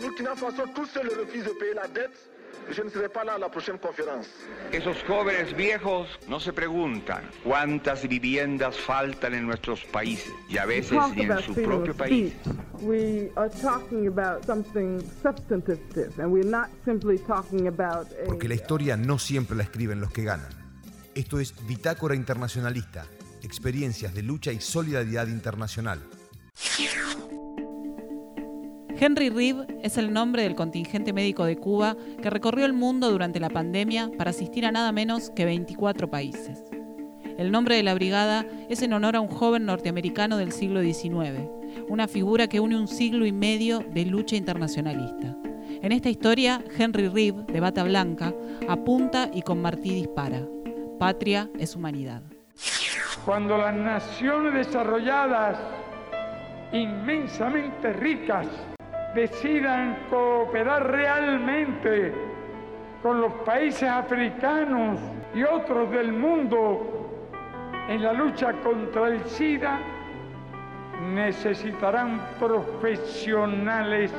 Burkina Faso tout seul refuse de payer la dette, je ne serai pas là à la prochaine conférence. Esos jóvenes viejos no se preguntan cuántas viviendas faltan en nuestros países y a veces ni en su propio país. We are talking about something substantive and we're not simply talking about Porque la historia no siempre la escriben los que ganan. Esto es Bitácora Internacionalista, experiencias de lucha y solidaridad internacional. Henry Reeve es el nombre del contingente médico de Cuba que recorrió el mundo durante la pandemia para asistir a nada menos que 24 países. El nombre de la brigada es en honor a un joven norteamericano del siglo XIX, una figura que une un siglo y medio de lucha internacionalista. En esta historia, Henry Reeve, de bata blanca, apunta y con martí dispara. Patria es humanidad. Cuando las naciones desarrolladas, inmensamente ricas, decidan cooperar realmente con los países africanos y otros del mundo en la lucha contra el SIDA, necesitarán profesionales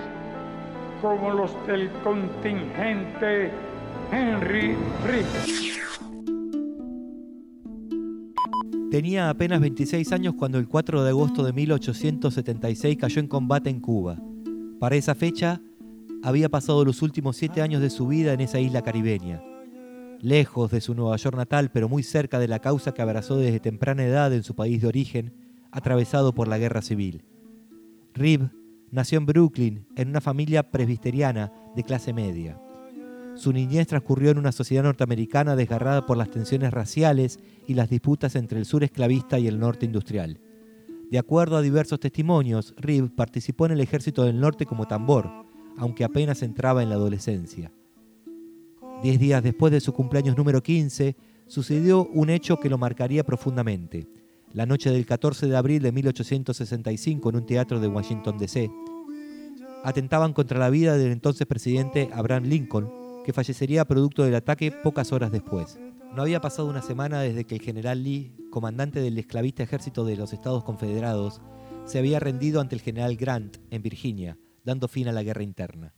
como los del contingente Henry Rick. Tenía apenas 26 años cuando el 4 de agosto de 1876 cayó en combate en Cuba. Para esa fecha, había pasado los últimos siete años de su vida en esa isla caribeña, lejos de su Nueva York natal, pero muy cerca de la causa que abrazó desde temprana edad en su país de origen, atravesado por la guerra civil. Rib nació en Brooklyn, en una familia presbiteriana de clase media. Su niñez transcurrió en una sociedad norteamericana desgarrada por las tensiones raciales y las disputas entre el sur esclavista y el norte industrial. De acuerdo a diversos testimonios, Reeve participó en el ejército del norte como tambor, aunque apenas entraba en la adolescencia. Diez días después de su cumpleaños número 15, sucedió un hecho que lo marcaría profundamente. La noche del 14 de abril de 1865 en un teatro de Washington, D.C., atentaban contra la vida del entonces presidente Abraham Lincoln, que fallecería producto del ataque pocas horas después. No había pasado una semana desde que el general Lee, comandante del esclavista ejército de los Estados Confederados, se había rendido ante el general Grant en Virginia, dando fin a la guerra interna.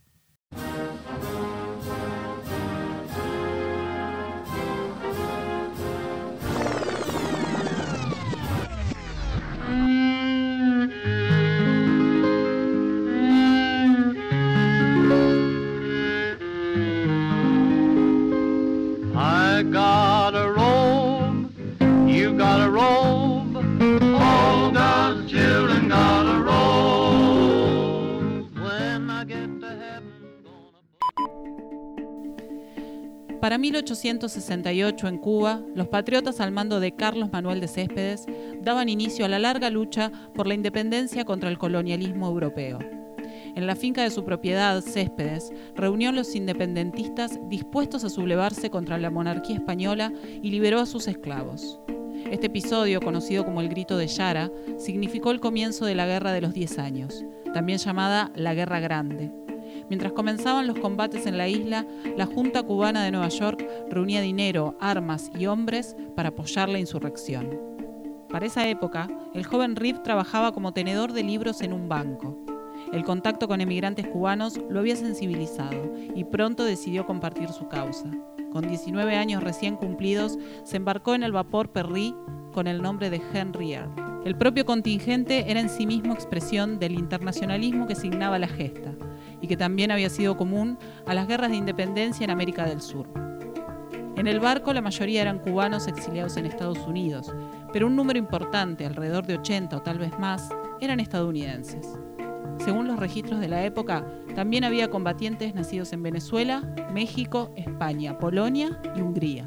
Para 1868 en Cuba, los patriotas al mando de Carlos Manuel de Céspedes daban inicio a la larga lucha por la independencia contra el colonialismo europeo. En la finca de su propiedad, Céspedes, reunió a los independentistas dispuestos a sublevarse contra la monarquía española y liberó a sus esclavos. Este episodio, conocido como el Grito de Yara, significó el comienzo de la Guerra de los Diez Años, también llamada la Guerra Grande, Mientras comenzaban los combates en la isla, la Junta Cubana de Nueva York reunía dinero, armas y hombres para apoyar la insurrección. Para esa época, el joven Rip trabajaba como tenedor de libros en un banco. El contacto con emigrantes cubanos lo había sensibilizado y pronto decidió compartir su causa. Con 19 años recién cumplidos, se embarcó en el vapor Perry con el nombre de Henry Eyre. El propio contingente era en sí mismo expresión del internacionalismo que signaba la gesta y que también había sido común a las guerras de independencia en América del Sur. En el barco la mayoría eran cubanos exiliados en Estados Unidos, pero un número importante, alrededor de 80 o tal vez más, eran estadounidenses. Según los registros de la época, también había combatientes nacidos en Venezuela, México, España, Polonia y Hungría.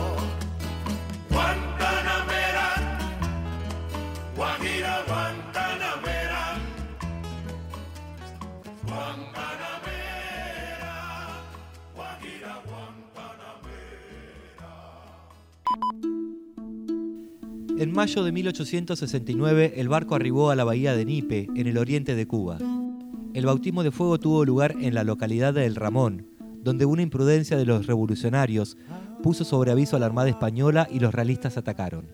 En mayo de 1869 el barco arribó a la bahía de Nipe, en el oriente de Cuba. El bautismo de fuego tuvo lugar en la localidad de El Ramón, donde una imprudencia de los revolucionarios puso sobre aviso a la Armada Española y los realistas atacaron.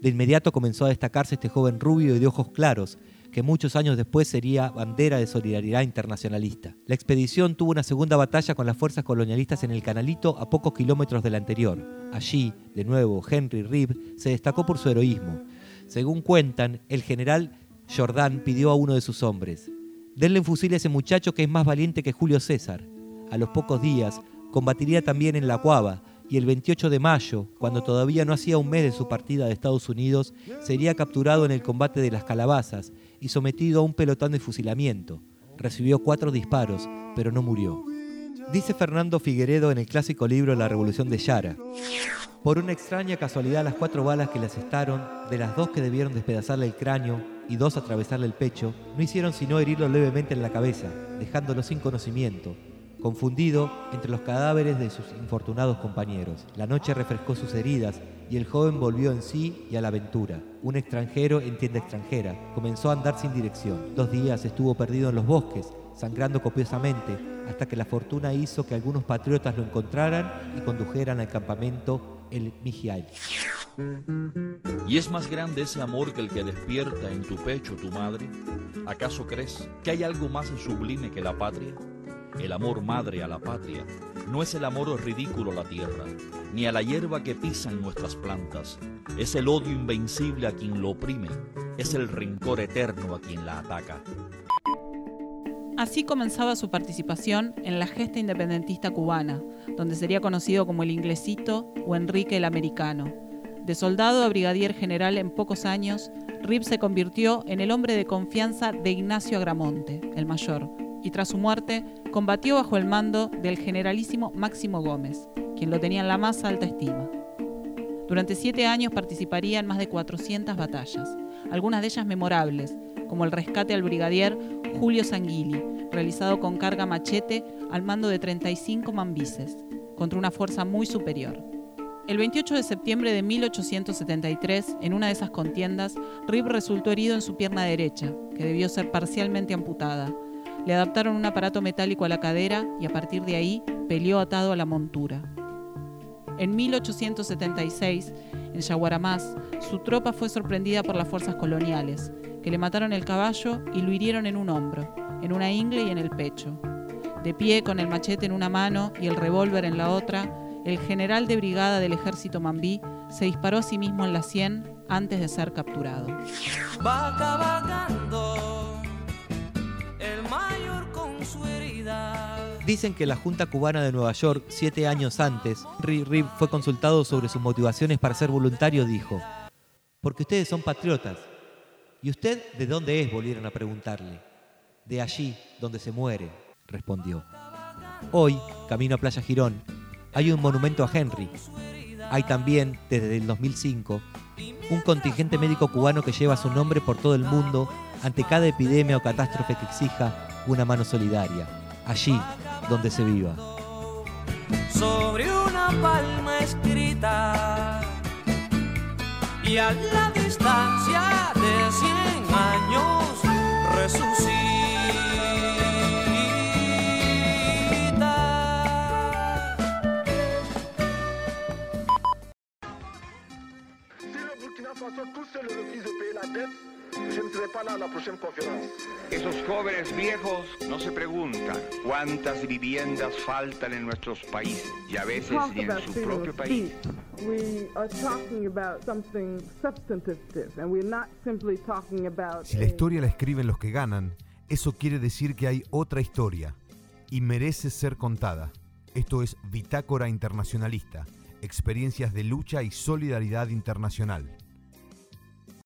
De inmediato comenzó a destacarse este joven rubio y de ojos claros, que muchos años después sería bandera de solidaridad internacionalista. La expedición tuvo una segunda batalla con las fuerzas colonialistas en el Canalito a pocos kilómetros del anterior. Allí, de nuevo, Henry Reeve se destacó por su heroísmo. Según cuentan, el general Jordan pidió a uno de sus hombres, denle un fusil a ese muchacho que es más valiente que Julio César. A los pocos días, combatiría también en La Cuava, y el 28 de mayo, cuando todavía no hacía un mes de su partida de Estados Unidos, sería capturado en el combate de las calabazas y sometido a un pelotón de fusilamiento. Recibió cuatro disparos, pero no murió. Dice Fernando Figueredo en el clásico libro La Revolución de Yara. Por una extraña casualidad, las cuatro balas que le asestaron, de las dos que debieron despedazarle el cráneo y dos atravesarle el pecho, no hicieron sino herirlo levemente en la cabeza, dejándolo sin conocimiento, confundido entre los cadáveres de sus infortunados compañeros. La noche refrescó sus heridas y el joven volvió en sí y a la aventura. Un extranjero en tienda extranjera. Comenzó a andar sin dirección. Dos días estuvo perdido en los bosques, sangrando copiosamente, hasta que la fortuna hizo que algunos patriotas lo encontraran y condujeran al campamento El Mijial. ¿Y es más grande ese amor que el que despierta en tu pecho tu madre? ¿Acaso crees que hay algo más sublime que la patria? El amor madre a la patria no es el amor ridículo a la tierra, ni a la hierba que pisan nuestras plantas. Es el odio invencible a quien lo oprime, es el rencor eterno a quien la ataca. Así comenzaba su participación en la gesta independentista cubana, donde sería conocido como el inglesito o Enrique el Americano. De soldado a brigadier general en pocos años, Rip se convirtió en el hombre de confianza de Ignacio Agramonte, el mayor, y tras su muerte combatió bajo el mando del generalísimo Máximo Gómez, quien lo tenía en la más alta estima. Durante siete años participaría en más de 400 batallas, algunas de ellas memorables, como el rescate al brigadier Julio Sanguili, realizado con carga machete al mando de 35 mambises, contra una fuerza muy superior. El 28 de septiembre de 1873, en una de esas contiendas, Rip resultó herido en su pierna derecha, que debió ser parcialmente amputada. Le adaptaron un aparato metálico a la cadera y a partir de ahí peleó atado a la montura. En 1876, en Yaguaramás, su tropa fue sorprendida por las fuerzas coloniales, que le mataron el caballo y lo hirieron en un hombro, en una ingle y en el pecho. De pie, con el machete en una mano y el revólver en la otra, el general de brigada del ejército mambí se disparó a sí mismo en la sien antes de ser capturado. Va cabalgando Dicen que la Junta Cubana de Nueva York, siete años antes, Rip fue consultado sobre sus motivaciones para ser voluntario, dijo, porque ustedes son patriotas. ¿Y usted de dónde es? volvieron a preguntarle. De allí, donde se muere, respondió. Hoy, camino a Playa Girón, hay un monumento a Henry. Hay también, desde el 2005, un contingente médico cubano que lleva su nombre por todo el mundo ante cada epidemia o catástrofe que exija una mano solidaria, allí donde se viva. Sobre una palma escrita y a la distancia de cien años resucita. Esos jóvenes viejos no se preguntan cuántas viviendas faltan en nuestros países y a veces talk ni en su propio país. speech, we are talking about something substantive, and we're not simply talking about. Si la historia la escriben los que ganan, eso quiere decir que hay otra historia y merece ser contada. Esto es Bitácora Internacionalista, experiencias de lucha y solidaridad internacional.